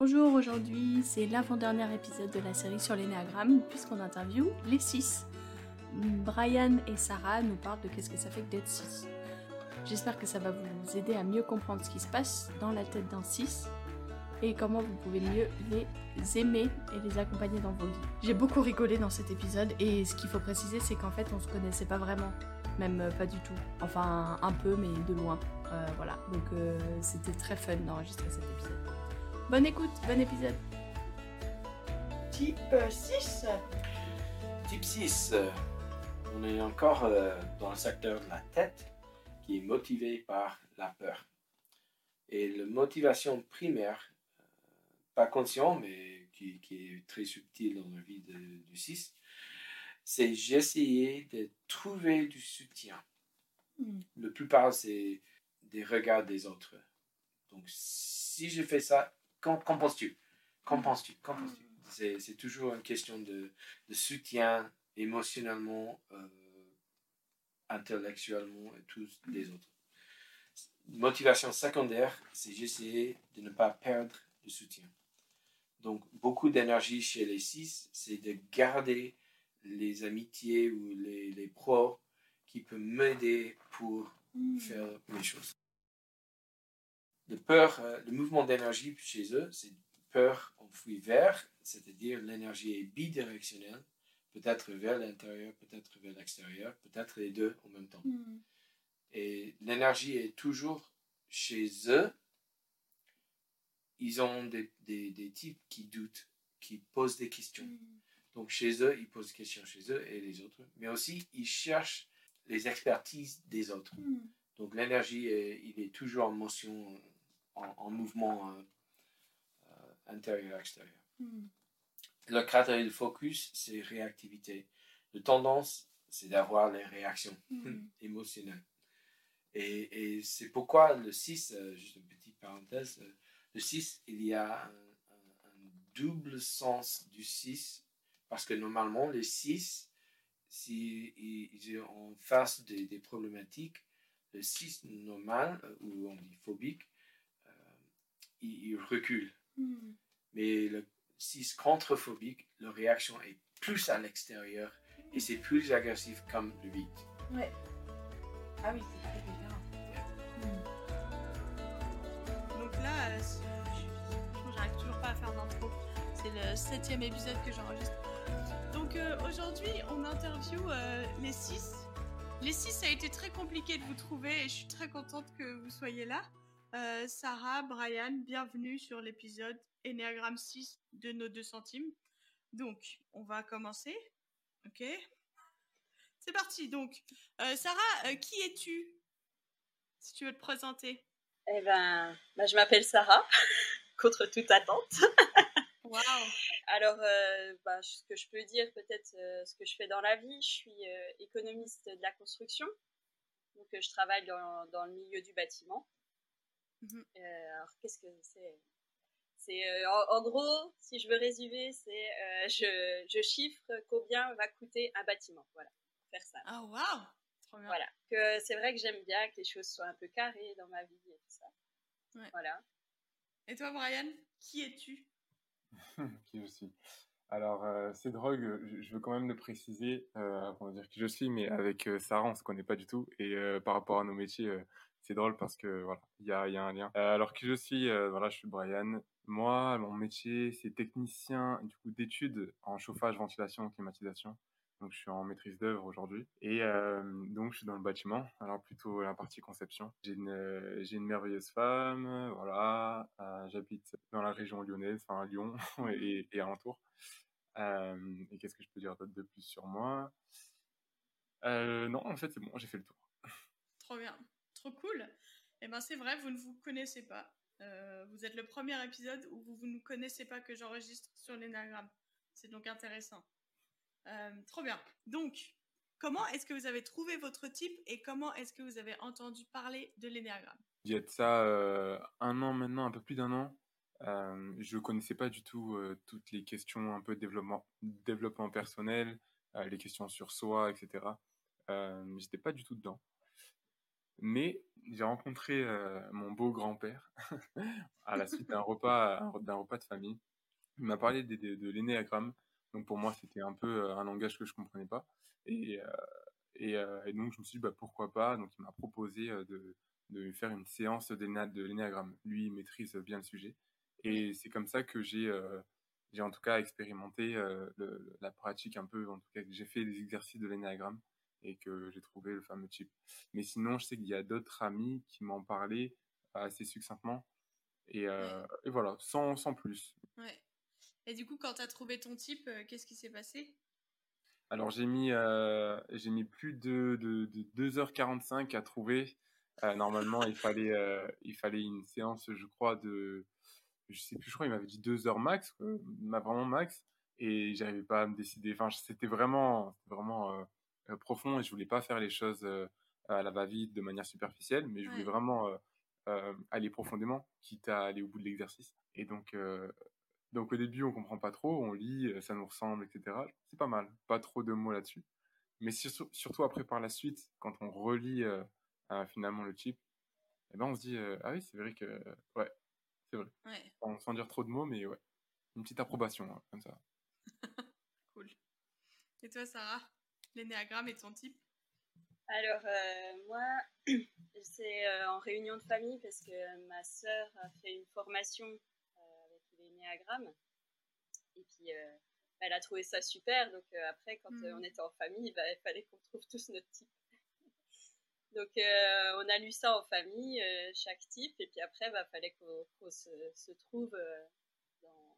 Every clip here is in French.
Bonjour, aujourd'hui c'est l'avant-dernier épisode de la série sur l'énéagramme puisqu'on interviewe les 6. Brian et Sarah nous parlent de qu'est-ce que ça fait que d'être 6. J'espère que ça va vous aider à mieux comprendre ce qui se passe dans la tête d'un 6 et comment vous pouvez mieux les aimer et les accompagner dans vos vies. J'ai beaucoup rigolé dans cet épisode et ce qu'il faut préciser c'est qu'en fait on se connaissait pas vraiment, même euh, pas du tout. Enfin un peu mais de loin. Euh, voilà, donc euh, c'était très fun d'enregistrer cet épisode. Bonne écoute, bon épisode. Type 6 Type 6, euh, on est encore euh, dans le secteur de la tête qui est motivé par la peur. Et la motivation primaire, euh, pas conscient, mais qui, qui est très subtile dans la vie de- du 6, c'est j'essayais de trouver du soutien. Hmm. Le plupart, c'est des regards des autres. Donc, si je fais ça, qu'en penses-tu? Qu'en penses-tu? Qu'en penses-tu? C'est toujours une question de, de soutien émotionnellement, euh, intellectuellement et tous les autres. Motivation secondaire, c'est j'essaie de ne pas perdre le soutien. Donc, beaucoup d'énergie chez les six, c'est de garder les amitiés ou les, les pros qui peuvent m'aider pour faire les choses. Le peur, euh, le mouvement d'énergie chez eux, c'est peur enfouie vers, c'est-à-dire l'énergie est bidirectionnelle, peut-être vers l'intérieur, peut-être vers l'extérieur, peut-être les deux en même temps. Hmm. Et l'énergie est toujours chez eux. Ils ont des, des, des types qui doutent, qui posent des questions. Donc chez eux, ils posent des questions chez eux et les autres. Mais aussi, ils cherchent les expertises des autres. Hmm. Donc l'énergie, il est toujours en motion, en, en mouvement euh, euh, intérieur-extérieur. Hmm. Le cratère de focus, c'est réactivité. La tendance, c'est d'avoir les réactions Hmm. émotionnelles. Et, et c'est pourquoi le 6, euh, juste une petite parenthèse, le 6, il y a un, un- un double sens du 6, parce que normalement, les 6, si ils ils sont en face des, des problématiques, le 6 normal, ou on dit phobique, il, il recule. Hmm. Mais le 6 contre-phobique, la réaction est plus à l'extérieur et c'est plus agressif comme le 8. Ouais. Ah oui, c'est très différent. Donc là, euh, je- j'arrive toujours pas à faire d'intro. C'est le septième épisode que j'enregistre. Donc euh, aujourd'hui, on interview euh, les six. Les six, ça a été très compliqué de vous trouver et je suis très contente que vous soyez là. Euh, Sarah, Brian, bienvenue sur l'épisode Enneagram 6 de nos 2 centimes. Donc, on va commencer. Ok C'est parti. Donc, euh, Sarah, euh, qui es-tu Si tu veux te présenter? Eh ben, bah, je m'appelle Sarah, contre toute attente. Waouh Alors, bah, ce que je peux dire, peut-être ce que je fais dans la vie, je suis économiste de la construction. Donc, je travaille dans, dans le milieu du bâtiment. Mhm. Euh, alors, qu'est-ce que c'est? C'est euh, en, en gros, si je veux résumer, c'est euh, je, je chiffre combien va coûter un bâtiment. Voilà, faire ça. Ah, waouh Trop bien. Voilà, que c'est vrai que j'aime bien que les choses soient un peu carrées dans ma vie et tout ça. Ouais. Voilà. Et toi, Brian, qui es-tu? Qui je suis? Alors, euh, ces drogues, je, je veux quand même le préciser euh, avant de dire qui je suis, mais avec euh, Sarah, on se connaît pas du tout. Et euh, par rapport à nos métiers, euh, c'est drôle parce que voilà, il y a, y a un lien. Euh, alors, qui je suis euh, Voilà, je suis Brian. Moi, mon métier, c'est technicien du coup d'études en chauffage, ventilation, climatisation. Donc, je suis en maîtrise d'œuvre aujourd'hui. Et euh, donc, je suis dans le bâtiment, alors plutôt la partie conception. J'ai une, j'ai une merveilleuse femme, voilà. J'habite dans la région lyonnaise, enfin Lyon et, et alentour. Et qu'est-ce que je peux dire d'autre de plus sur moi? Non, en fait, c'est bon, j'ai fait le tour. Trop bien. Trop cool. Et ben c'est vrai, vous ne vous connaissez pas. Euh, vous êtes le premier épisode où vous, vous ne connaissez pas que j'enregistre sur l'énagramme. C'est donc intéressant. Euh, trop bien. Donc, comment est-ce que vous avez trouvé votre type et comment est-ce que vous avez entendu parler de l'énéagramme Il y a de ça euh, un an maintenant, un peu plus d'un an. Je connaissais pas du tout toutes les questions un peu développement, développement personnel, les questions sur soi, etc. J'étais pas du tout dedans. Mais j'ai rencontré mon beau grand-père à la suite d'un repas, d'un repas de famille. Il m'a parlé de, de, l'énéagramme. Donc pour moi, c'était un peu un langage que je comprenais pas. Et, donc je me suis dit bah, pourquoi pas? Donc il m'a proposé de, faire une séance de l'énéagramme. Lui, il maîtrise bien le sujet. Et c'est comme ça que j'ai en tout cas expérimenté la pratique un peu, en tout cas j'ai fait des exercices de l'énéagramme et que j'ai trouvé le fameux type. Mais sinon, je sais qu'il y a d'autres amis qui m'en parlaient assez succinctement. Et, et voilà, sans, sans, plus. Ouais. Et du coup, quand tu as trouvé ton type, qu'est-ce qui s'est passé? Alors, j'ai mis, j'ai mis plus de, de, de 2h45 à trouver. normalement, il fallait, il fallait une séance, je crois, de. Je sais plus, je crois, il m'avait dit 2 heures max, vraiment max. Et j'arrivais pas à me décider. Enfin, c'était vraiment, vraiment euh, profond et je voulais pas faire les choses euh, à la va-vite de manière superficielle, mais je voulais vraiment euh, aller profondément, quitte à aller au bout de l'exercice. Et donc, donc au début, on comprend pas trop, on lit, ça nous ressemble, etc. C'est pas mal, pas trop de mots là-dessus. Mais surtout après, par la suite, quand on relit finalement le type, eh ben on se dit ah oui, c'est vrai que ouais, c'est vrai. Sans, dire trop de mots, mais ouais, une petite approbation hein, comme ça. cool. Et toi, Sarah? L'énéagramme et ton type Alors, euh, moi, c'est euh, en réunion de famille parce que ma sœur a fait une formation euh, avec l'énéagramme. Et puis, elle a trouvé ça super. Donc, après, quand Mhm. on était en famille, bah, il fallait qu'on trouve tous notre type. Donc, on a lu ça en famille, chaque type. Et puis après, il bah, fallait qu'on se, se trouve dans,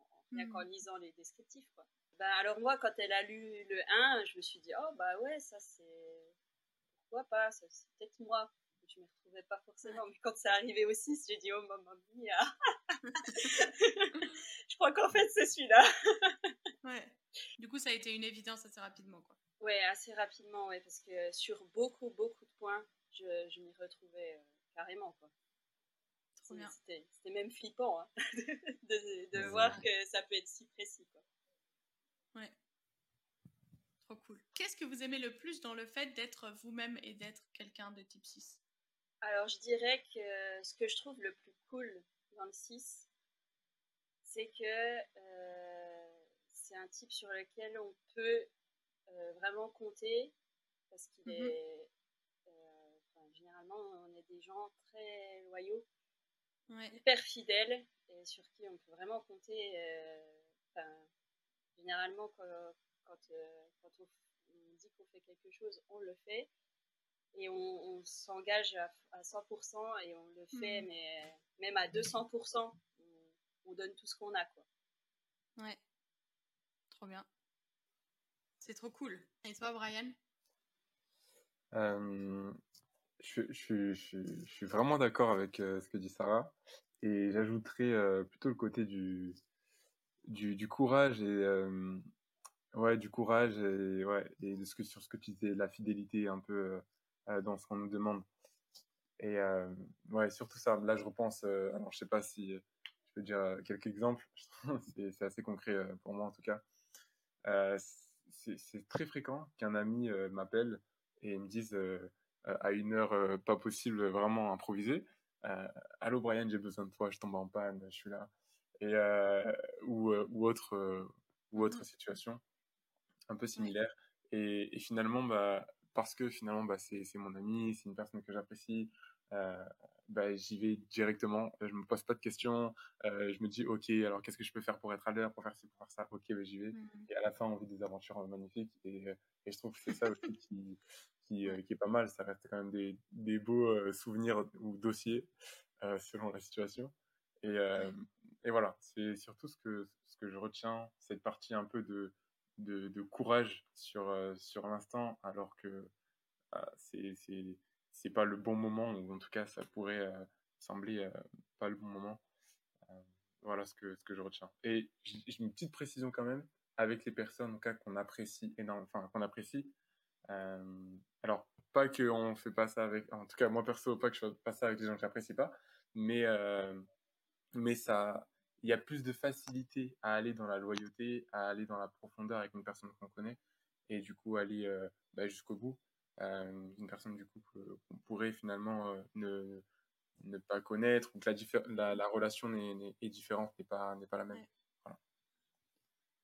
en- rien qu'en lisant les descriptifs. Quoi. Bah, alors moi, quand elle a lu le 1, je me suis dit, oh bah ouais, ça c'est... Pourquoi pas ça, C'est peut-être moi. Je ne me retrouvais pas forcément. Mais quand c'est arrivé au 6, j'ai dit, oh maman mia. je crois qu'en fait, c'est celui-là. Ouais. Du coup, ça a été une évidence assez rapidement, quoi. Ouais, assez rapidement, ouais, parce que sur beaucoup, beaucoup de points, je, je m'y retrouvais euh, carrément, quoi. Trop C'est- bien. C'était même flippant hein, de, de voir que ça peut être si précis, quoi. Ouais. Trop cool. Qu'est-ce que vous aimez le plus dans le fait d'être vous-même et d'être quelqu'un de type 6 Alors, je dirais que ce que je trouve le plus cool dans le 6, c'est que euh, c'est un type sur lequel on peut euh, vraiment compter parce qu'il Mhm. est. euh, enfin, généralement, on est des gens très loyaux, Ouais. hyper fidèles et sur qui on peut vraiment compter. enfin, généralement, quand, quand, quand on, qu'on fait quelque chose, on le fait et on, on s'engage à, à 100% et on le fait, Mhm. mais même à 200%, on, on donne tout ce qu'on a. Quoi. Ouais. Trop bien. C'est trop cool. Et toi, Brian? Euh, je, je, je, je suis vraiment d'accord avec euh, ce que dit Sarah et j'ajouterais euh, plutôt le côté du, du, du courage et euh, ouais du courage et ouais et de ce que sur ce que tu disais la fidélité un peu euh, euh, dans ce qu'on nous demande et euh, ouais surtout ça là je repense euh, alors je sais pas si je peux dire quelques exemples c'est assez concret pour moi en tout cas c'est très fréquent qu'un ami m'appelle et me dise à une heure pas possible, vraiment improvisée, Allô Brian, j'ai besoin de toi, je tombe en panne, je suis là. Et, ou, ou autre, ou autre Mhm. situation un peu similaire. Et, et finalement, bah, parce que finalement, bah, c'est mon ami, c'est une personne que j'apprécie, euh, bah, j'y vais directement, je me pose pas de questions, euh, je me dis, ok, alors qu'est-ce que je peux faire pour être à l'heure, pour faire ci, pour faire ça, ok, bah, j'y vais. Mhm. et à la fin on vit des aventures euh, magnifiques. Et, et je trouve que c'est ça aussi qui, qui, qui est pas mal. Ça reste quand même des, des beaux souvenirs ou dossiers selon la situation. Et, et voilà. C'est surtout ce que, ce que je retiens cette partie un peu de, de, courage sur, euh, sur l'instant alors que euh, c'est c'est pas le bon moment ou en tout cas ça pourrait euh, sembler pas le bon moment voilà ce que, ce que je retiens. Et j'ai une petite précision quand même avec les personnes en cas qu'on apprécie énormément, enfin qu'on apprécie. Alors pas que on fait pas ça avec, en tout cas moi perso pas que je fais pas ça avec les gens que j'apprécie pas, mais mais ça, il y a plus de facilité à aller dans la loyauté, à aller dans la profondeur avec une personne qu'on connaît et du coup aller euh, bah, jusqu'au bout. euh, une personne du couple qu'on pourrait finalement ne, ne pas connaître ou que la, la, relation est, différente, n'est pas, pas la même.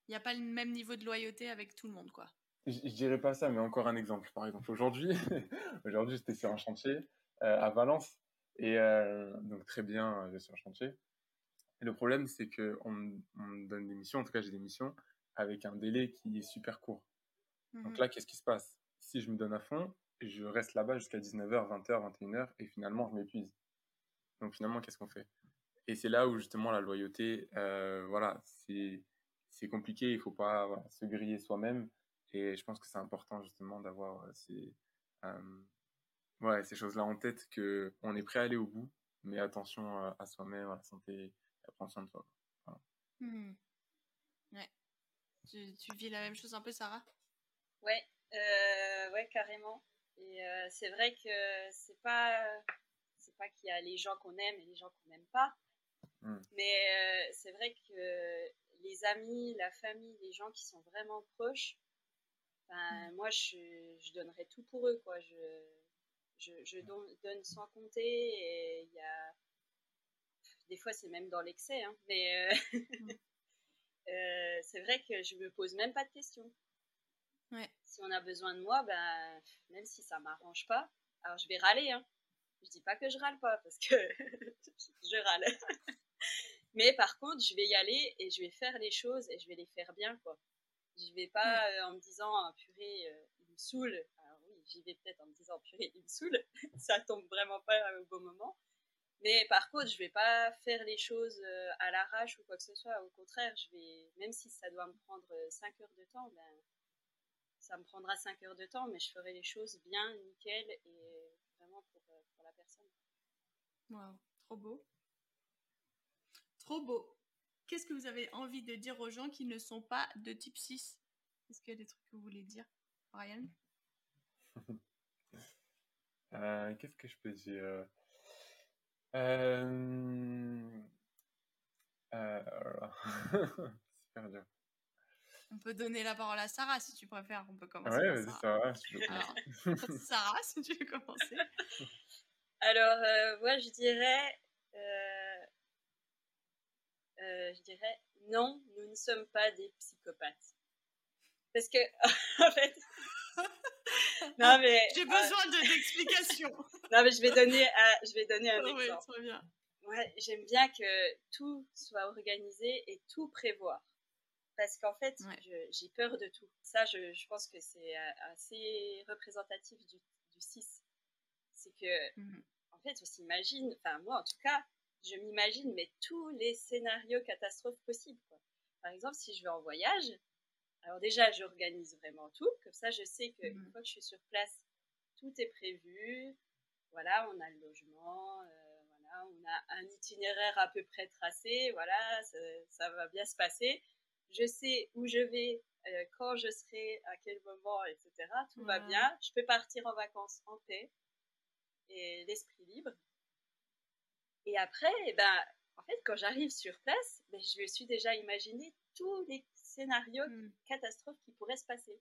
Il n'y a pas le même niveau de loyauté avec tout le monde, quoi. Je, ne dirais pas ça, mais encore un exemple. Par exemple, aujourd'hui, aujourd'hui j'étais sur un chantier à Valence et donc très bien, je suis sur un chantier. Et le problème, c'est qu'on me donne des missions, en tout cas j'ai des missions, avec un délai qui est super court. Donc mmh là, qu'est-ce qui se passe? Si je me donne à fond, je reste là-bas jusqu'à 19h, 20h, 21h, et finalement, je m'épuise. Donc finalement, qu'est-ce qu'on fait? Et c'est là où justement la loyauté, euh, voilà, c'est compliqué, il faut pas se griller soi-même. Et je pense que c'est important justement d'avoir euh, ces, euh, ouais, ces choses-là en tête, qu'on est prêt à aller au bout, mais attention à soi-même, à la santé, prends soin de toi. Mmh. Ouais. Tu, vis la même chose un peu, Sarah? Ouais, euh, ouais, carrément. Et euh, c'est vrai que c'est pas, c'est pas qu'il y a les gens qu'on aime et les gens qu'on n'aime pas, mmh. mais euh, c'est vrai que les amis, la famille, les gens qui sont vraiment proches, ben, mmh. moi je, je, donnerais tout pour eux, quoi. Je, je, je donne sans compter et il y a des fois, c'est même dans l'excès, hein, mais euh, euh, c'est vrai que je me pose même pas de questions. Si on a besoin de moi, ben, même si ça m'arrange pas, alors je vais râler. Hein. Je dis pas que je râle pas parce que je râle. Mais par contre, je vais y aller et je vais faire les choses et je vais les faire bien, quoi. Je vais pas euh, en me disant, oh, purée, il me saoule. Alors oui, j'y vais peut-être en me disant, purée, il me saoule. ça tombe vraiment pas au bon moment. Mais par contre, je vais pas faire les choses euh, à l'arrache ou quoi que ce soit. Au contraire, je vais, même si ça doit me prendre 5 euh, heures de temps, ben, ça me prendra 5 heures de temps, mais je ferai les choses bien, nickel et vraiment pour, euh, pour la personne. Waouh, trop beau. Trop beau. Qu'est-ce que vous avez envie de dire aux gens qui ne sont pas de type 6 Est-ce qu'il y a des trucs que vous voulez dire, Brian Qu'est-ce que je peux dire? Euh... Euh... Super dur. On peut donner la parole à Sarah si tu préfères. On peut commencer. Ouais, vas-y, Sarah. Sarah, si tu veux commencer. Alors, euh, moi, je dirais, euh, euh, je dirais, non, nous ne sommes pas des psychopathes. Parce que, en fait, non, mais. J'ai besoin de d'explications. non, mais je vais donner, je vais donner un exemple. Oui, très bien. Ouais, j'aime bien que tout soit organisé et tout prévoir. Parce qu'en fait, j'ai peur de tout. Ça, je, je pense que c'est euh, assez représentatif du, du 6. C'est que, mmh en fait, on s'imagine, enfin, moi en tout cas, je m'imagine, mais tous les scénarios catastrophes possibles. Quoi. Par exemple, si je vais en voyage, alors déjà, j'organise vraiment tout. Comme ça, je sais qu'une mmh fois que je suis sur place, tout est prévu. Voilà, on a le logement, euh, voilà, on a un itinéraire à peu près tracé. Voilà, ça, va bien se passer. Je sais où je vais, euh, quand je serai, à quel moment, etc. Tout va bien. Je peux partir en vacances en paix et l'esprit libre. Et après, eh ben, en fait, quand j'arrive sur place, ben, je me suis déjà imaginé tous les scénario mmh. catastrophe qui pourrait se passer.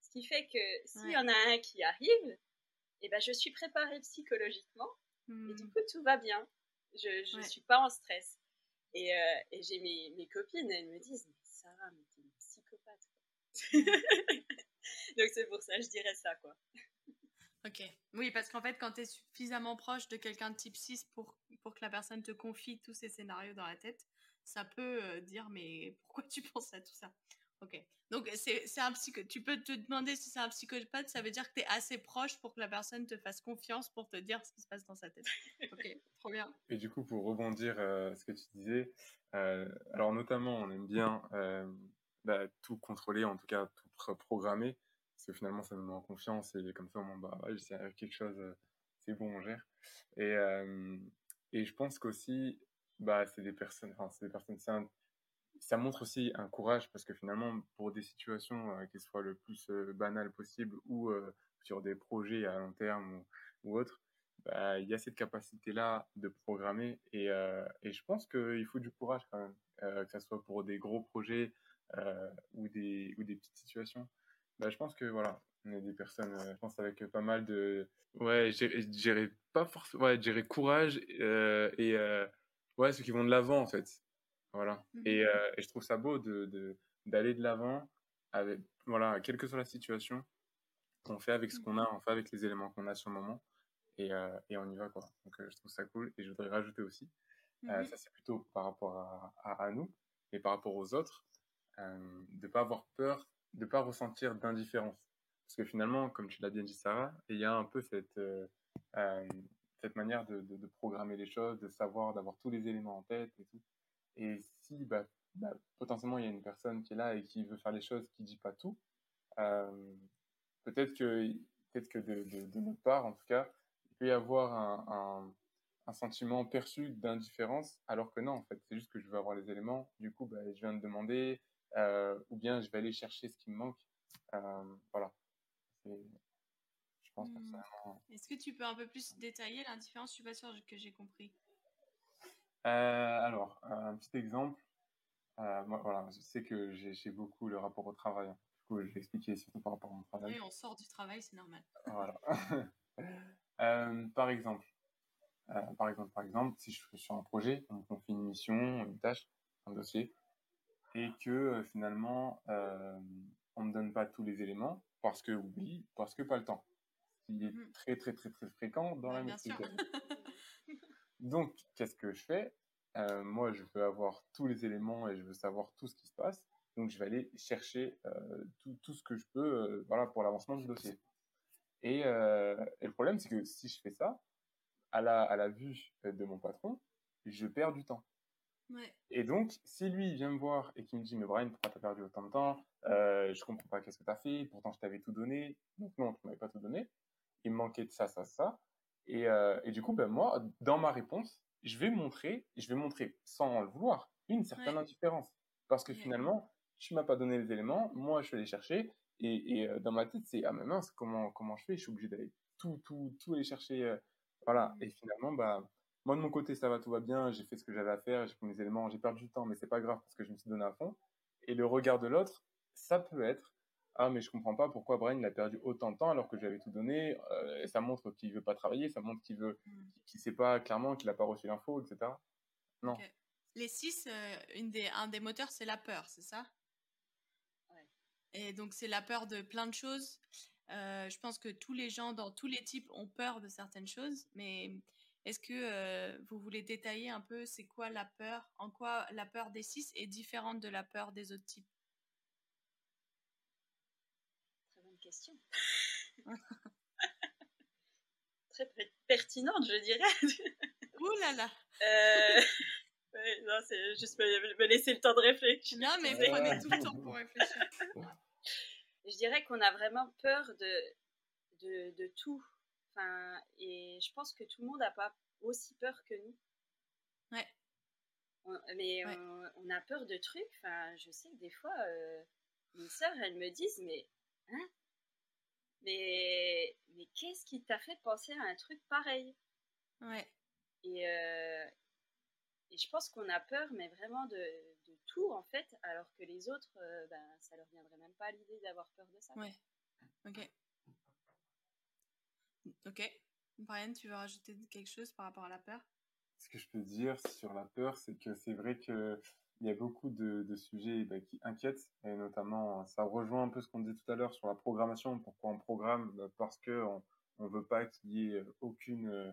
Ce qui fait que s'il y en a un qui arrive, eh ben, je suis préparée psychologiquement et du coup tout va bien. Je ne suis pas en stress. Et, euh, et j'ai mes, mes, copines, elles me disent Mais Sarah, mais t'es une psychopathe. Donc c'est pour ça, je dirais ça, quoi. Ok. Oui, parce qu'en fait, quand tu es suffisamment proche de quelqu'un de type 6 pour, pour que la personne te confie tous ces scénarios dans la tête, ça peut euh, dire mais pourquoi tu penses à tout ça? Ok. Donc c'est un psycho. Tu peux te demander si c'est un psychopathe, ça veut dire que tu es assez proche pour que la personne te fasse confiance pour te dire ce qui se passe dans sa tête. Ok, trop bien. Et du coup, pour rebondir euh, ce que tu disais, euh, alors notamment, on aime bien bah, tout contrôler, en tout cas tout programmer, parce que finalement, ça nous met en confiance et comme ça, on bah, ouais, c'est quelque chose, c'est bon, on gère. Et, et je pense qu'aussi, bah, c'est des personnes, enfin, c'est des personnes, ça montre aussi un courage parce que finalement, pour des situations, euh, qu'elles soient le plus euh, banales possible ou euh, sur des projets à long terme ou, autre, bah, il y a cette capacité-là de programmer et, et je pense qu'il faut du courage quand même, que ce soit pour des gros projets ou, des, ou des petites situations. Bah, je pense que voilà, On est des personnes, euh, je pense, avec pas mal de. Ouais, je dirais pas forcément. Ouais, je dirais courage euh, et. Euh, ouais, ceux qui vont de l'avant, en fait. Voilà. Mhm. Et, euh, et je trouve ça beau de, d'aller de l'avant, avec, voilà, quelle que soit la situation, on fait avec ce qu'on a, on fait avec les éléments qu'on a sur le moment, et, euh, et on y va, quoi. Donc, euh, je trouve ça cool, et je voudrais rajouter aussi, Mhm. ça c'est plutôt par rapport à, à, à nous, et par rapport aux autres, de pas avoir peur, de pas ressentir d'indifférence. Parce que finalement, comme tu l'as bien dit, Sarah, il y a un peu cette, cette manière de, programmer les choses, de savoir, d'avoir tous les éléments en tête et tout. Et si bah, bah, potentiellement il y a une personne qui est là et qui veut faire les choses, qui dit pas tout, euh, peut-être que, peut-être que de, notre part, en tout cas, il peut y avoir un, un, sentiment perçu d'indifférence, alors que non, en fait, c'est juste que je veux avoir les éléments. Du coup, bah, je viens de demander, euh, ou bien je vais aller chercher ce qui me manque. Euh, voilà. Pense personnellement. Est-ce que tu peux un peu plus détailler l'indifférence Je suis pas sûre que j'ai compris. Euh, alors, un petit exemple. Euh, moi, voilà, je sais que j'ai beaucoup le rapport au travail. hein. Du coup, je vais expliquer surtout par rapport à mon travail. Oui, on sort du travail, c'est normal. Voilà. Euh, par exemple, par exemple, par exemple, si je suis sur un projet, on me confie une mission, une tâche, un dossier, et que finalement, on me donne pas tous les éléments parce que oui, parce que pas le temps. Qui est Mhm. très très très très fréquent dans Ouais, la sûr. Donc, qu'est-ce que je fais? Euh, Moi, je veux avoir tous les éléments et je veux savoir tout ce qui se passe. Donc, je vais aller chercher euh, tout, tout ce que je peux euh, voilà, pour l'avancement du dossier. Et, et le problème, c'est que si je fais ça, à la, à la vue de mon patron, je perds du temps. Ouais. Et donc, si lui il vient me voir et qu'il me dit, mais Brian, pourquoi t'as perdu autant de temps? Euh, Je comprends pas qu'est-ce que t'as fait, pourtant je t'avais tout donné. Donc non, tu m'avais pas tout donné. Il me manquait de ça, ça, ça. Et, euh, et du coup, ben, moi, dans ma réponse, je vais montrer, je vais montrer, sans le vouloir, une certaine Ouais. indifférence. Parce que Ouais. finalement, tu m'as pas donné les éléments, moi je suis allé chercher, et, et euh, dans ma tête, c'est, ah mais mince, comment, comment je fais? Je suis obligé d'aller tout, tout, tout aller chercher. euh, voilà. Et finalement, bah, moi de mon côté, ça va, tout va bien, j'ai fait ce que j'avais à faire, j'ai pris mes éléments, j'ai perdu du temps, mais c'est pas grave parce que je me suis donné à fond. Et le regard de l'autre, ça peut être, ah mais je comprends pas pourquoi Brian il a perdu autant de temps alors que j'avais tout donné. Euh, et ça montre qu'il veut pas travailler, ça montre qu'il veut, Mhm. qu'il sait pas clairement, qu'il a pas reçu l'info, etc. Non. Les six, euh, une des, un des moteurs, c'est la peur, c'est ça? Ouais. Et donc, c'est la peur de plein de choses. Euh, je pense que tous les gens dans tous les types ont peur de certaines choses, mais est-ce que euh, vous voulez détailler un peu c'est quoi la peur, en quoi la peur des six est différente de la peur des autres types Très bonne question. Très per- pertinente, je dirais. Ouh là là Euh, ouais, non, c'est juste me, me laisser le temps de réfléchir. Non, mais Ouais. prenez tout le temps pour réfléchir. Je dirais qu'on a vraiment peur de, de, de tout. Enfin, et je pense que tout le monde n'a pas aussi peur que nous. Ouais. On- mais Ouais. on, on a peur de trucs. Enfin, je sais que des fois, euh, mes sœurs, elles me disent, mais hein Mais, mais qu'est-ce qui t'a fait penser à un truc pareil? Ouais. et, euh, et je pense qu'on a peur, mais vraiment de, de tout en fait, alors que les autres, euh, ben, ça leur viendrait même pas à l'idée d'avoir peur de ça. Ouais. Ok. Ok. Brian, tu veux rajouter quelque chose par rapport à la peur? Ce que je peux dire sur la peur, c'est que c'est vrai que il y a beaucoup de, de sujets bah, qui inquiètent, et notamment, ça rejoint un peu ce qu'on disait tout à l'heure sur la programmation. Pourquoi on programme? Bah, Parce que on, on veut pas qu'il y ait aucune, euh,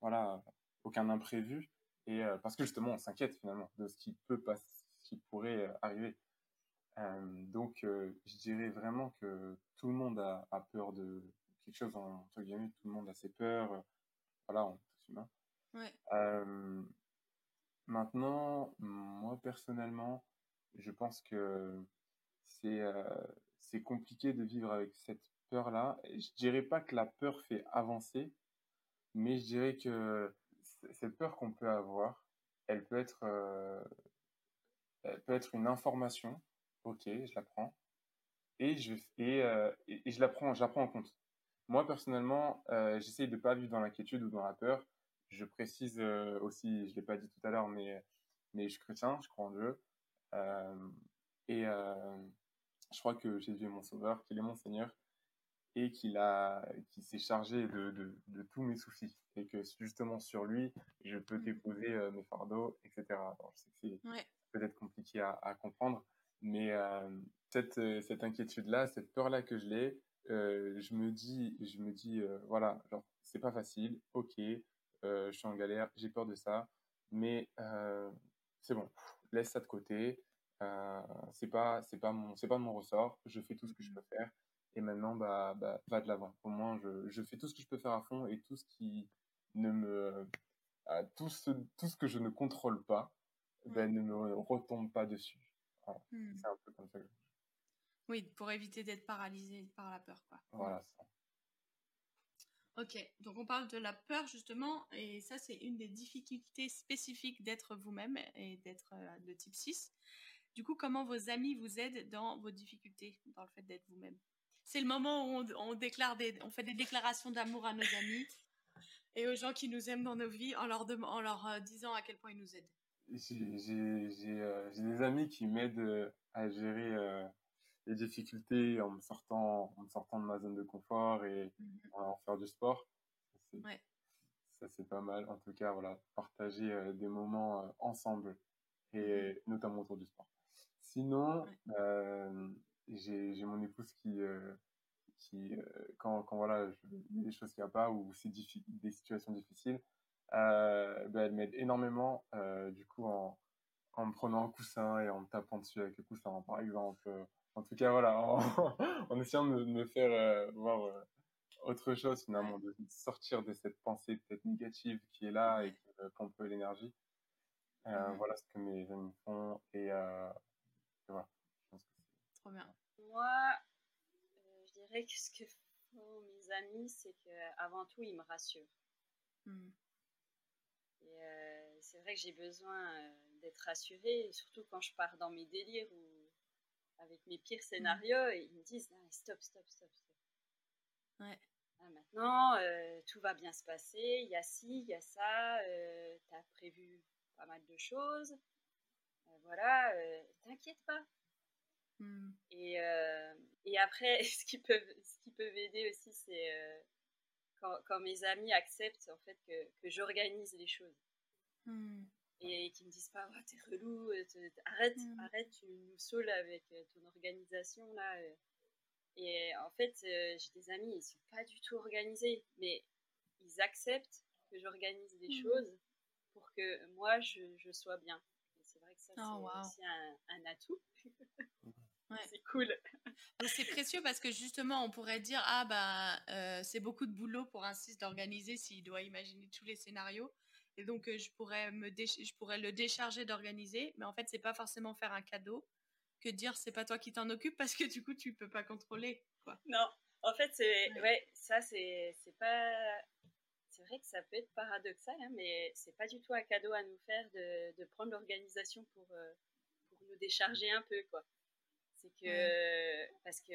voilà, aucun imprévu, et euh, parce que justement, on s'inquiète finalement de ce qui peut passer, ce qui pourrait euh, arriver. Euh, donc, euh, je dirais vraiment que tout le monde a, a peur de quelque chose en- entre guillemets. Tout le monde a ses peurs. euh, voilà, on est tous humains. Ouais. Euh, maintenant, moi personnellement, je pense que c'est euh, c'est compliqué de vivre avec cette peur-là. Et Je dirais pas que la peur fait avancer, mais je dirais que cette peur qu'on peut avoir, elle peut être, euh, elle peut être une information. Ok, je la prends et je euh, et, et je la prends, je en compte. Moi personnellement, j'essaye de pas vivre dans l'inquiétude ou dans la peur. Je précise euh, aussi, je l'ai pas dit tout à l'heure, mais mais je suis chrétien, je crois en Dieu. Euh, et euh, je crois que Jésus est mon sauveur, qu'il est mon Seigneur. et qu'il a, qui s'est chargé de, de, de, tous mes soucis et que justement sur lui, je peux déposer euh, mes fardeaux, etc. Alors, je sais que c'est Ouais. peut-être compliqué à, à comprendre, mais euh, cette, cette inquiétude-là, cette peur-là que je l'ai, euh, je me dis, je me dis, voilà, genre, c'est pas facile, ok, je suis en galère, j'ai peur de ça, mais euh, c'est bon, laisse ça de côté. Euh, c'est pas, c'est pas mon, c'est pas mon ressort. Je fais tout ce que je peux faire. Et maintenant, bah, bah va de l'avant. Au moins, je, je fais tout ce que je peux faire à fond et tout ce qui ne me, euh, tout ce, tout ce que je ne contrôle pas, ben, ne me retombe pas dessus. Voilà. Hmm. C'est un peu comme ça. que je- Oui, pour éviter d'être paralysé par la peur, quoi. Voilà. ça. Ok, donc on parle de la peur justement, et ça c'est une des difficultés spécifiques d'être vous-même et d'être euh, de type 6. Du coup, comment vos amis vous aident dans vos difficultés, dans le fait d'être vous-même? C'est le moment où on, déclare on fait des déclarations d'amour à nos amis et aux gens qui nous aiment dans nos vies en leur, euh, disant à quel point ils nous aident. J'ai euh, des amis qui m'aident euh, à gérer les difficultés en me sortant, en me sortant de ma zone de confort et en faire du sport. Ça, c'est- Ouais. Ça, c'est pas mal. En tout cas, voilà, partager euh, des moments euh, ensemble et notamment autour du sport. Sinon, Ouais. euh, j'ai mon épouse qui, qui quand, quand voilà, je- il y a des choses qui ne vont pas ou c'est des situations difficiles, ben, elle m'aide énormément, du coup, en, en me prenant un coussin et en me tapant dessus avec le coussin, par exemple. Euh, En tout cas, voilà, en, en essayant de me, de me faire euh, voir euh, autre chose, finalement, de sortir de cette pensée peut-être négative qui est là et qui me pompe l'énergie. Euh, Mhm. Voilà ce que mes amis font et, euh, et voilà. Je pense que Trop bien. Moi, euh, je dirais que ce que font mes amis, c'est qu'avant tout, ils me rassurent. Hmm. Et euh, c'est vrai que j'ai besoin euh, d'être rassurée, surtout quand je pars dans mes délires ou avec mes pires scénarios, et ils me disent Non, stop, stop, stop, stop. Ouais. Ah, maintenant, euh, tout va bien se passer, il y a ci, il y a ça, tu as prévu pas mal de choses. Euh, voilà, euh, t'inquiète pas. Hmm. Et, euh, et après, ce qui peut, ce qui peut m'aider aussi, c'est euh, quand, quand mes amis acceptent en fait que, que j'organise les choses Hmm. Et qu'ils me disent pas oh, t'es relou, euh, t'es- arrête, Mm. arrête, tu nous saules avec euh, ton organisation là. euh. Et en fait, j'ai des amis, ils sont pas du tout organisés, mais ils acceptent que j'organise les Mm. choses pour que moi je, je sois bien. Et c'est vrai que ça, Oh, c'est wow. aussi un, un atout. Ouais. c'est cool. C'est précieux parce que justement, on pourrait dire ah bah euh, c'est beaucoup de boulot pour un 6 d'organiser s'il doit imaginer tous les scénarios et donc euh, je pourrais me je pourrais le décharger d'organiser, mais en fait c'est pas forcément faire un cadeau que dire c'est pas toi qui t'en occupe parce que du coup tu peux pas contrôler quoi. Non, en fait, c'est Ouais. ouais, ça c'est c'est pas c'est vrai que ça peut être paradoxal, hein, mais c'est pas du tout un cadeau à nous faire de, de prendre l'organisation pour euh, pour nous décharger un peu quoi. C'est que parce que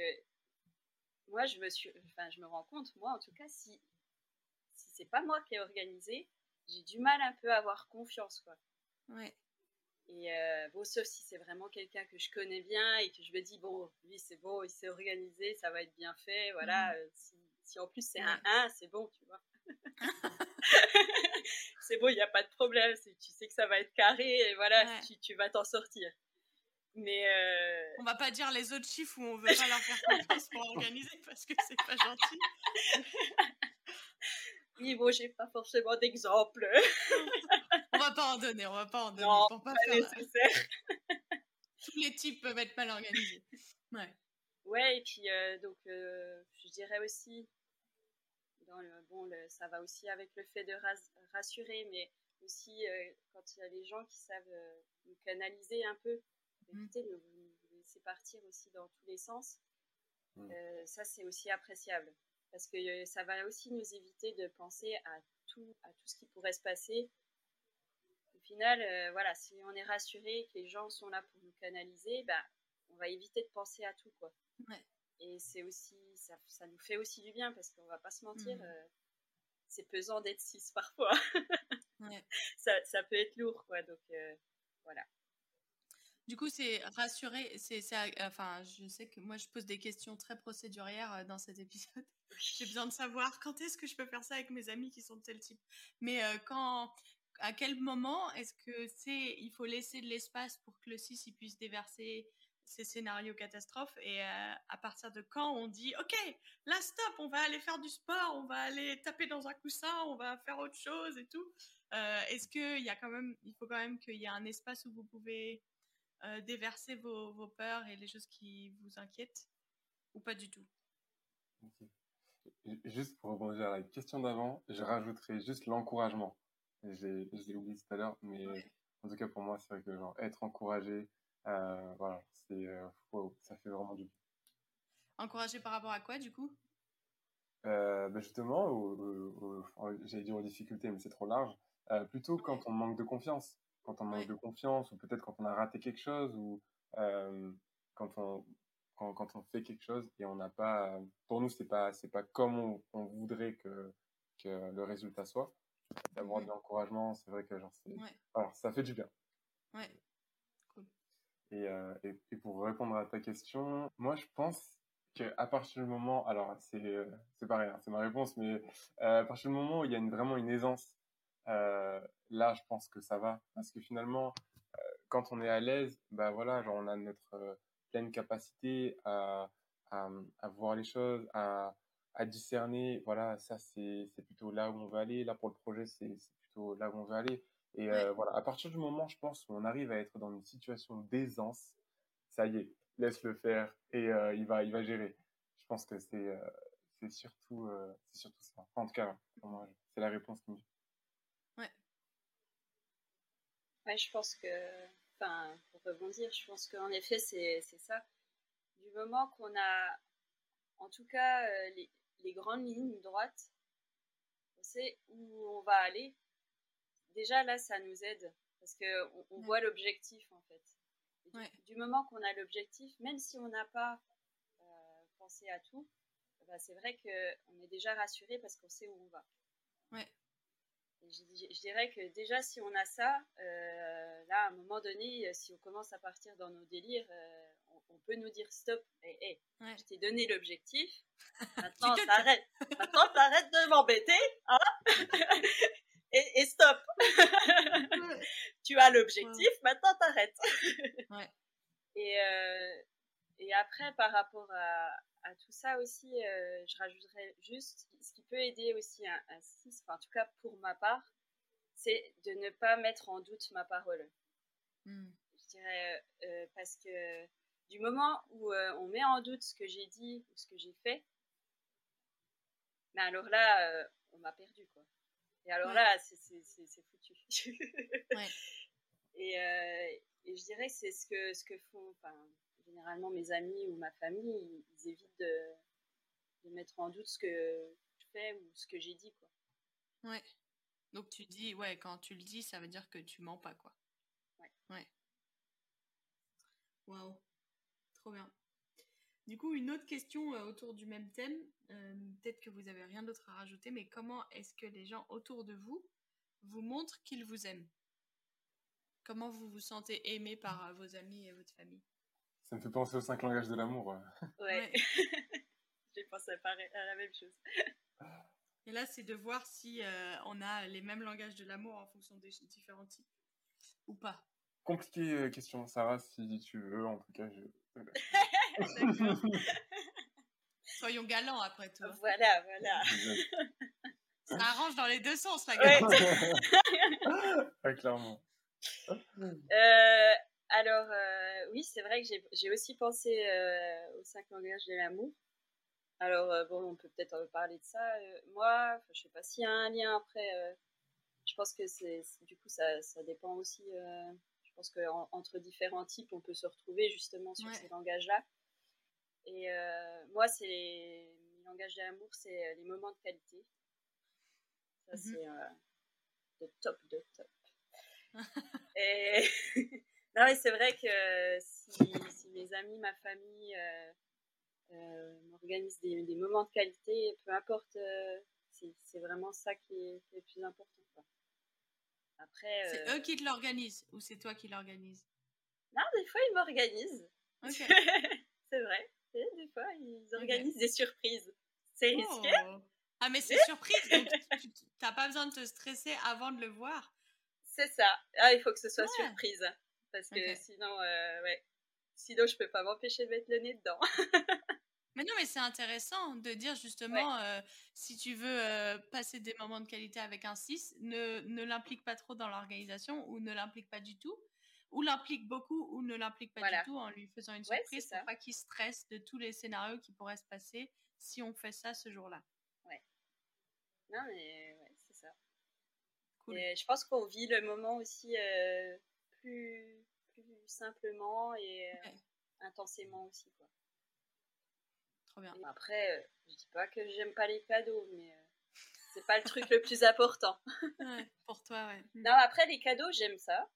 moi je me suis enfin je me rends compte moi en tout cas si si c'est pas moi qui ai organisé, j'ai du mal un peu à avoir confiance quoi. Ouais. Et euh, bon, sauf si c'est vraiment quelqu'un que je connais bien et que je me dis, bon, lui c'est bon, il s'est organisé, ça va être bien fait, voilà. Mhm. euh, si, si en plus c'est Ouais. un 1, c'est bon, tu vois. c'est bon, il n'y a pas de problème, tu sais que ça va être carré et voilà, Ouais. tu, tu vas t'en sortir. Mais euh, On va pas dire les autres chiffres où on veut pas leur faire confiance pour organiser parce que c'est pas gentil. Oui, bon, j'ai pas forcément d'exemple. On va pas en donner, on va pas en donner Non, pour pas pas faire nécessaire. tous les types peuvent être mal organisés. Ouais. Ouais, et puis euh, donc euh, je dirais aussi, dans le, bon, le, ça va aussi avec le fait de ras- rassurer, mais aussi euh, quand il y a les gens qui savent euh, nous canaliser un peu, Mm. éviter de nous, nous laisser partir aussi dans tous les sens, Mm. euh, ça c'est aussi appréciable. Parce que euh, ça va aussi nous éviter de penser à tout, à tout ce qui pourrait se passer. Au final, euh, voilà, si on est rassuré que les gens sont là pour nous canaliser, bah, on va éviter de penser à tout, quoi. Ouais. Et c'est aussi, ça, ça nous fait aussi du bien parce qu'on va pas se mentir, Mhm. euh, c'est pesant d'être 6 parfois. Ouais. ça, ça peut être lourd, quoi. Donc euh, voilà. Du coup, c'est rassurer, c'est, enfin, je sais que moi, je pose des questions très procédurières euh, dans cet épisode. J'ai besoin de savoir quand est-ce que je peux faire ça avec mes amis qui sont de tel type. Mais euh, quand, à quel moment est-ce que c'est, il faut laisser de l'espace pour que le 6 il puisse déverser ces scénarios catastrophes et euh, à partir de quand on dit ok là stop on va aller faire du sport on va aller taper dans un coussin on va faire autre chose et tout est-ce que il y a quand même il faut quand même qu'il y ait un espace où vous pouvez euh, déverser vos, vos, peurs et les choses qui vous inquiètent ou pas du tout? Juste pour rebondir à la question d'avant, je rajouterais juste l'encouragement. Je l'ai oublié tout à l'heure, mais en tout cas pour moi, c'est vrai que genre, être encouragé, euh, voilà, c'est, euh, ça fait vraiment du bien. Encouragé par rapport à quoi du coup? Euh, ben Justement, j'allais dire aux difficultés, mais c'est trop large. plutôt quand on manque de confiance quand on manque de confiance ou peut-être quand on a raté quelque chose ou euh, quand on quand, quand, on fait quelque chose et on n'a pas pour nous c'est pas c'est pas comme on, on, voudrait que que le résultat soit. D'avoir de l'encouragement c'est vrai que genre c'est alors ça fait du bien. Ouais. Cool. Et, euh, et, et, pour répondre à ta question moi je pense que à partir du moment alors c'est c'est pareil hein, c'est ma réponse mais euh, à partir du moment où il y a une, vraiment une aisance euh, là, je pense que ça va. Parce que finalement, euh, quand on est à l'aise, bah voilà, genre on a notre euh, pleine capacité à, à, à, voir les choses, à, à discerner, voilà, ça c'est plutôt là où on veut aller, là pour le projet c'est plutôt là où on veut aller. Et euh, voilà, à partir du moment, je pense, où on arrive à être dans une situation d'aisance, ça y est, laisse le faire et euh, il va, il va gérer. Je pense que c'est euh, c'est surtout, c'est surtout ça. Enfin, en tout cas, pour moi, c'est la réponse qui me Ouais, je pense que, enfin, pour rebondir, je pense qu'en effet, c'est ça. Du moment qu'on a, en tout cas, euh, les, les, grandes lignes droites, on sait où on va aller. Déjà, là, ça nous aide parce qu'on on voit l'objectif, en fait. Du, ouais. du, moment qu'on a l'objectif, même si on n'a pas euh, pensé à tout, bah, c'est vrai qu'on est déjà rassuré parce qu'on sait où on va. Ouais je, dirais que déjà, si on a ça, euh, là, à un moment donné, euh, si on commence à partir dans nos délires, euh, on, peut nous dire stop. Hey, hey, ouais. je t'ai donné l'objectif. Maintenant, t'arrêtes. Maintenant, t'arrêtes de m'embêter. Hein et, et, stop. tu as l'objectif. Ouais. Maintenant, t'arrêtes. ouais. Et, euh, et après, par rapport à, à tout ça aussi, euh, je rajouterais juste ce qui peut aider aussi un, un 6, enfin, en tout cas pour ma part, c'est de ne pas mettre en doute ma parole. Mm. Je dirais euh, parce que du moment où euh, on met en doute ce que j'ai dit ou ce que j'ai fait, mais alors là, euh, on m'a perdu quoi. Et alors ouais. là, c'est foutu. ouais. et, euh, et je dirais que c'est ce que, ce que font, généralement mes amis ou ma famille, ils, évitent de, de, mettre en doute ce que je fais ou ce que j'ai dit, quoi. Ouais. Donc tu dis, ouais, quand tu le dis, ça veut dire que tu mens pas, quoi. Ouais. Ouais. Waouh. Trop bien. Du coup, une autre question euh, autour du même thème. Euh, Peut-être que vous avez rien d'autre à rajouter, mais comment est-ce que les gens autour de vous vous montrent qu'ils vous aiment? Comment vous vous sentez aimé par euh, vos amis et votre famille? Ça me fait penser aux cinq langages de l'amour. Ouais. J'ai pensé à la même chose. Et là, c'est de voir si euh, on a les mêmes langages de l'amour en fonction des différents types ou pas. Compliquée euh, question, Sarah, si tu veux. En tout cas, je. Soyons galants après tout. Voilà, voilà. Ça arrange dans les deux sens, la. Ouais, ouais clairement. Euh, alors, euh, oui, c'est vrai que j'ai aussi pensé euh, aux cinq langages de l'amour. Alors, euh, bon, on peut peut-être parler de ça. Moi, je sais pas s'il y a un lien après. Je pense que c'est du coup, ça, ça dépend aussi. je pense qu'entre différents types, on peut se retrouver justement sur ouais. ces langages-là. Et moi, c'est les, les langages de l'amour, c'est les moments de qualité. Ça, mm -hmm. c'est de top de top. et non, mais c'est vrai que si, si, mes amis, ma famille euh, euh, m'organisent des, des, moments de qualité, peu importe, euh, c'est vraiment ça qui est, qui est, le plus important. Quoi. Après, c'est eux qui te l'organisent ou c'est toi qui l'organises? Non, des fois, ils m'organisent. C'est vrai. Des fois, ils organisent des surprises. C'est risqué. Oh. Ah, mais c'est surprise, donc tu t'as pas besoin de te stresser avant de le voir. C'est ça. Ah, il faut que ce soit Ouais. surprise. Parce que sinon, euh, ouais. Sinon, je peux pas m'empêcher de mettre le nez dedans. Mais non, mais c'est intéressant de dire justement, euh, si tu veux euh, passer des moments de qualité avec un 6, ne, ne l'implique pas trop dans l'organisation ou ne l'implique pas du tout, ou l'implique beaucoup ou ne l'implique pas Voilà. du tout en lui faisant une Ouais, surprise c'est pour pas qu'il stresse de tous les scénarios qui pourraient se passer si on fait ça ce jour-là. Non, mais ouais, c'est ça. Cool. Et je pense qu'on vit le moment aussi euh, plus, plus simplement et euh, Ouais. intensément aussi. Quoi. Trop bien. Et après, euh, je dis pas que j'aime pas les cadeaux, mais euh, c'est pas le truc le plus important. Ouais, pour toi, ouais. Mm. Non, après, les cadeaux, j'aime ça.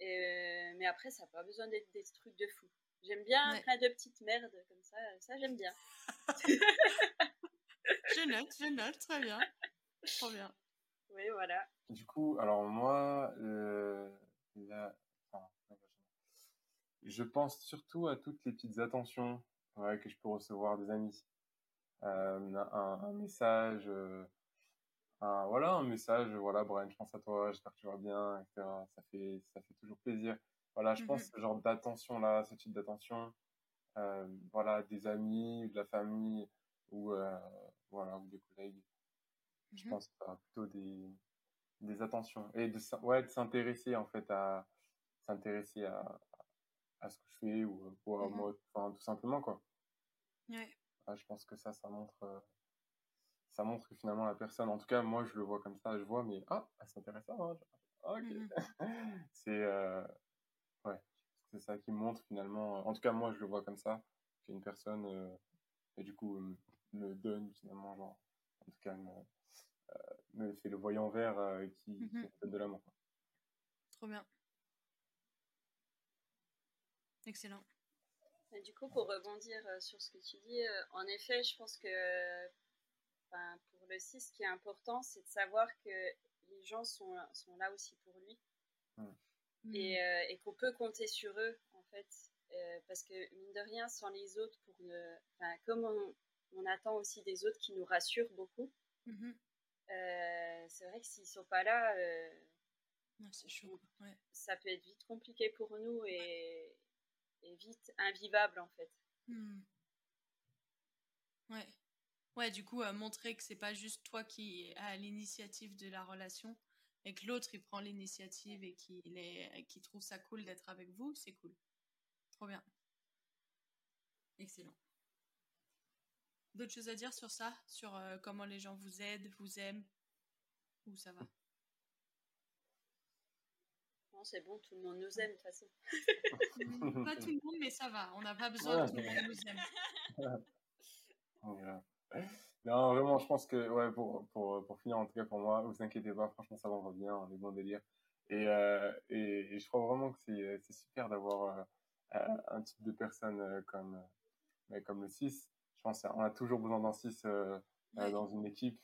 Et, euh, mais après, ça n'a pas besoin d'être des trucs de fou. J'aime bien Ouais. plein de petites merdes comme ça. Ça, j'aime bien. Je note, je note, très bien. Trop bien. Oui, voilà. Du coup, alors moi, euh, là, enfin, je pense surtout à toutes les petites attentions ouais, que je peux recevoir des amis. Euh, un, un message, euh, un, voilà, un message, voilà, Brian, je pense à toi, j'espère que tu vas bien, etc. Ça fait, ça fait toujours plaisir. Voilà, je pense Mhm. ce genre d'attention-là, ce type d'attention, euh, voilà, des amis, de la famille, ou, euh, voilà, ou des collègues. Je Mhm. pense plutôt des, des attentions et de, ouais, de s'intéresser en fait à s'intéresser à, à ce que je fais ou, ou à Mhm. moi enfin tout simplement quoi Ouais. Ouais, je pense que ça ça montre euh, ça montre que finalement la personne en tout cas moi je le vois comme ça je vois mais ah elle s'intéresse à moi Ah, ok Mhm. c'est euh, ouais c'est ça qui montre finalement en tout cas moi je le vois comme ça qu'une personne euh, et du coup me, me donne finalement genre en tout cas me, euh, me fait le voyant vert euh, qui, qui Mhm. me donne de l'amour. Trop bien. Excellent. Et du coup, pour rebondir euh, sur ce que tu dis, en effet, je pense que pour le 6, ce qui est important, c'est de savoir que les gens sont, sont là aussi pour lui Mm. et, euh, et qu'on peut compter sur eux, en fait. Euh, parce que, mine de rien, sans les autres, pour ne... enfin, comme on, on attend aussi des autres qui nous rassurent beaucoup, Mhm. Euh, c'est vrai que s'ils sont pas là, euh, chaud. Ouais. ça peut être vite compliqué pour nous et, et vite invivable, en fait. Hmm. Ouais. Ouais, du coup, euh, montrer que c'est pas juste toi qui a l'initiative de la relation et que l'autre il prend l'initiative et qu'il est, qui trouve ça cool d'être avec vous, c'est cool. Trop bien. Excellent. D'autres choses à dire sur ça Sur euh, comment les gens vous aident, vous aiment Ou ça va? Non, c'est bon, tout le monde nous aime, de toute façon. Pas tout le monde, mais ça va. On n'a pas besoin que tout le monde nous aime. Voilà. Non, vraiment, je pense que, ouais, pour, pour, pour finir, en tout cas pour moi, vous inquiétez pas, franchement, ça va bien, on est bon délire. Et, euh, et, et je crois vraiment que c'est, c'est super d'avoir euh, euh, un type de personne euh, comme, euh, mais comme le 6. Je pense qu'on a toujours besoin d'un 6 euh, euh, Ouais. dans une équipe.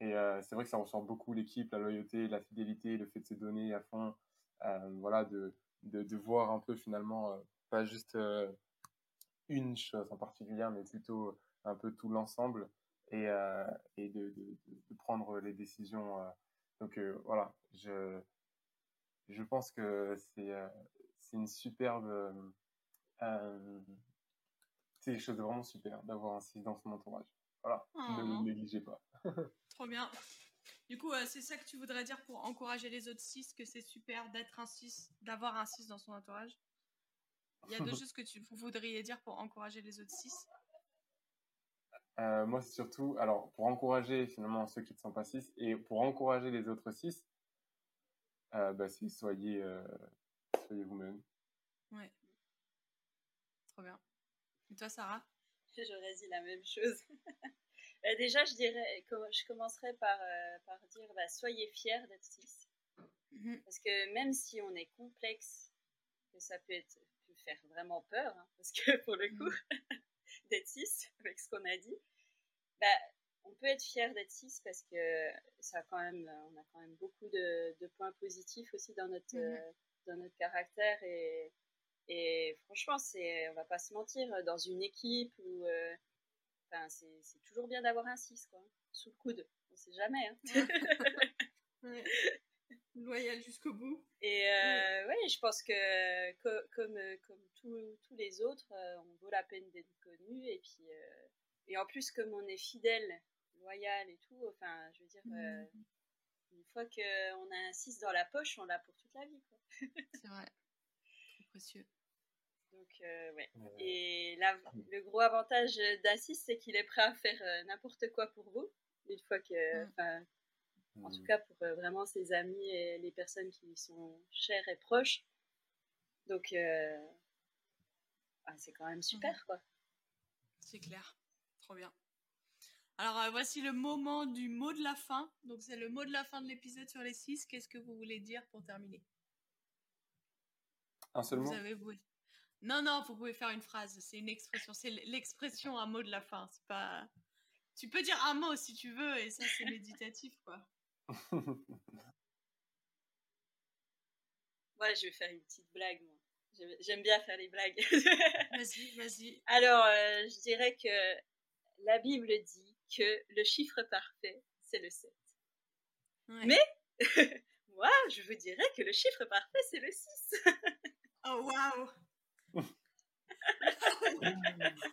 Et euh, c'est vrai que ça ressort beaucoup l'équipe, la loyauté, la fidélité, le fait de se donner à fond. Voilà, de, de, de voir un peu finalement, pas juste une chose en particulier, mais plutôt un peu tout l'ensemble et, euh, et de, de, de prendre les décisions. euh. Donc euh, voilà, je, je pense que c'est c'est une superbe. C'est quelque chose de vraiment super d'avoir un 6 dans son entourage. Voilà, ne le négligez pas. Trop bien. Du coup, euh, c'est ça que tu voudrais dire pour encourager les autres 6, que c'est super d'être un 6, d'avoir un 6 dans son entourage? Il y a deux choses que tu voudriez dire pour encourager les autres 6 Euh, moi, c'est surtout, alors, pour encourager finalement ceux qui ne sont pas 6 et pour encourager les autres 6, euh, bah, c'est soyez, euh, soyez vous-même. Ouais. Trop bien. Et toi, Sarah? J'aurais dit la même chose. Euh, Déjà, je dirais, je commencerai par, euh, par dire, bah, soyez fiers d'être 6. Mhm. Parce que même si on est complexe, que ça peut, être, peut faire vraiment peur, hein, parce que pour le coup, d'être 6, avec ce qu'on a dit, bah, on peut être fier d'être 6 parce que ça a quand même, on a quand même beaucoup de, de points positifs aussi dans notre, Mhm. euh, dans notre caractère et, Et franchement, c'est, on va pas se mentir, dans une équipe où, euh, c'est, c'est toujours bien d'avoir un 6, quoi, sous le coude. On sait jamais. Hein. Ouais. Loyal jusqu'au bout. Et euh, ouais, je pense que co- comme, euh, comme tous- tous les autres, euh, on vaut la peine d'être connu. Et puis, euh, et en plus, comme on est fidèle, loyal et tout, enfin, je veux dire, euh, une fois qu'on a un 6 dans la poche, on l'a pour toute la vie. Quoi. C'est vrai. Précieux. Donc, euh, ouais. Euh, Et là, le gros avantage d'Assis, c'est qu'il est prêt à faire euh, n'importe quoi pour vous. Une fois que, Mm. en mm. tout cas pour euh, vraiment ses amis et les personnes qui lui sont chères et proches. Donc, euh, ah, c'est quand même super, quoi. C'est clair. Trop bien. Alors, euh, voici le moment du mot de la fin. Donc, c'est le mot de la fin de l'épisode sur les 6. Qu'est-ce que vous voulez dire pour terminer? Un seul Vous mot avez voué. Non, non, vous pouvez faire une phrase. C'est une expression. C'est l'expression, un mot de la fin. C'est pas. Tu peux dire un mot si tu veux, et ça, c'est méditatif, quoi. Moi, je vais faire une petite blague, moi. J'aime- J'aime bien faire les blagues. Vas-y, vas-y. Alors, euh, je dirais que la Bible dit que le chiffre parfait, c'est le 7. Ouais. Mais- Moi, je vous dirais que le chiffre parfait, c'est le 6. Oh, waouh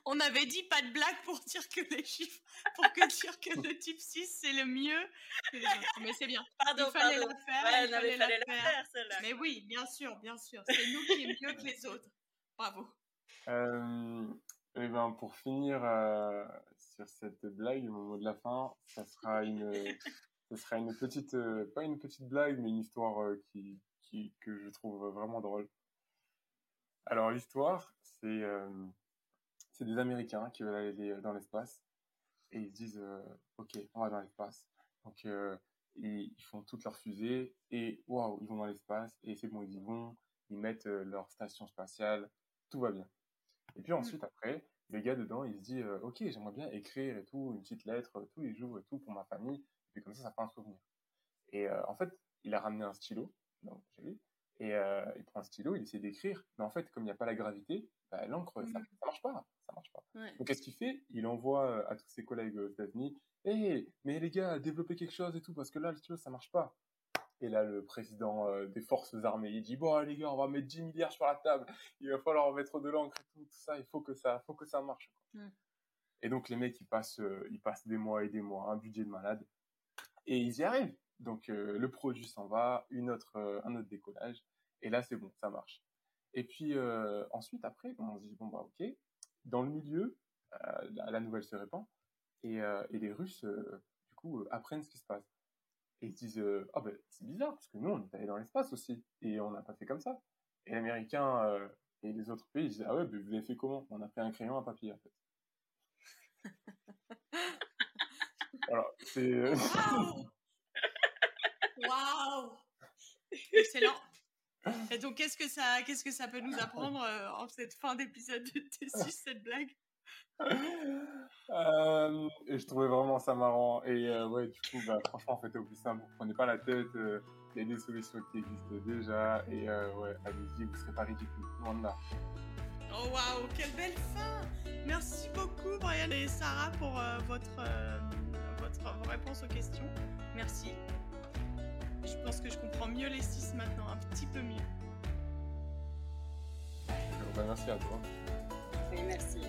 On avait dit pas de blague pour dire que les chiffres, pour que dire que le type 6 c'est le mieux que les autres. Mais c'est bien. Pardon, il fallait pardon. la faire. Ouais, il fallait la fallait la faire. faire, celle-là. Mais oui, bien sûr, bien sûr. C'est nous qui est mieux que les autres. Bravo. Euh, eh ben, pour finir euh, sur cette blague, mon mot de la fin, ça sera une, ça sera une petite, euh, pas une petite blague, mais une histoire euh, qui, qui, que je trouve vraiment drôle. Alors l'histoire, c'est euh, c'est des Américains qui veulent aller dans l'espace et ils se disent, euh, ok, on va dans l'espace. Donc euh, ils, ils font toutes leurs fusées et waouh, ils vont dans l'espace et c'est bon, ils y vont, ils mettent leur station spatiale, tout va bien. Et puis ensuite, après, le gars dedans, il se dit, euh, ok, j'aimerais bien écrire et tout, une petite lettre tous les jours et tout pour ma famille. Et puis comme ça, ça fait un souvenir. Et en fait, il a ramené un stylo, donc chez lui, et euh, il prend un stylo, il essaie d'écrire, mais en fait, comme il n'y a pas la gravité, bah, l'encre, ça, Mhm. ça marche pas, ça marche pas. Ouais. Donc qu'est-ce qu'il fait? Il envoie euh, à tous ses collègues aux États-Unis, hé, mais les gars, développez quelque chose et tout, parce que là, le stylo, ça marche pas. Et là, le président euh, des forces armées, il dit, bon, les gars, on va mettre 10 milliards sur la table, il va falloir mettre de l'encre et tout, tout ça, il faut que ça, faut que ça marche. quoi. Mm. Et donc les mecs, ils passent, euh, ils passent des mois et des mois, un budget de malade, et ils y arrivent. Donc euh, le produit s'en va, une autre, euh, un autre décollage, et là c'est bon, ça marche. Et puis euh, ensuite, après, on se dit bon bah ok. Dans le milieu, euh, la, la nouvelle se répand, et, euh, et les Russes, du coup, apprennent ce qui se passe. Et ils se disent ah ben c'est bizarre parce que nous on est allé dans l'espace aussi et on n'a pas fait comme ça. Et l'Américain et les autres pays ils disent ah ouais mais vous avez fait comment? On a pris un crayon, un papier en fait. Alors c'est Waouh Waouh Excellent. Et donc, qu'est-ce que ça, qu'est-ce que ça peut nous apprendre euh, en cette fin d'épisode de T6, cette blague? Euh, je trouvais vraiment ça marrant. Et euh, ouais, du coup, bah, franchement, faites au plus simple. Vous prenez pas la tête. Il y a des solutions qui existent déjà. Et ouais, allez-y, vous serez pas ridicule. Loin de là. Oh waouh, quelle belle fin Merci beaucoup Brian et Sarah pour votre, votre vos réponses aux questions. Merci. Je pense que je comprends mieux les six maintenant, un petit peu mieux. Merci à toi. Oui, merci.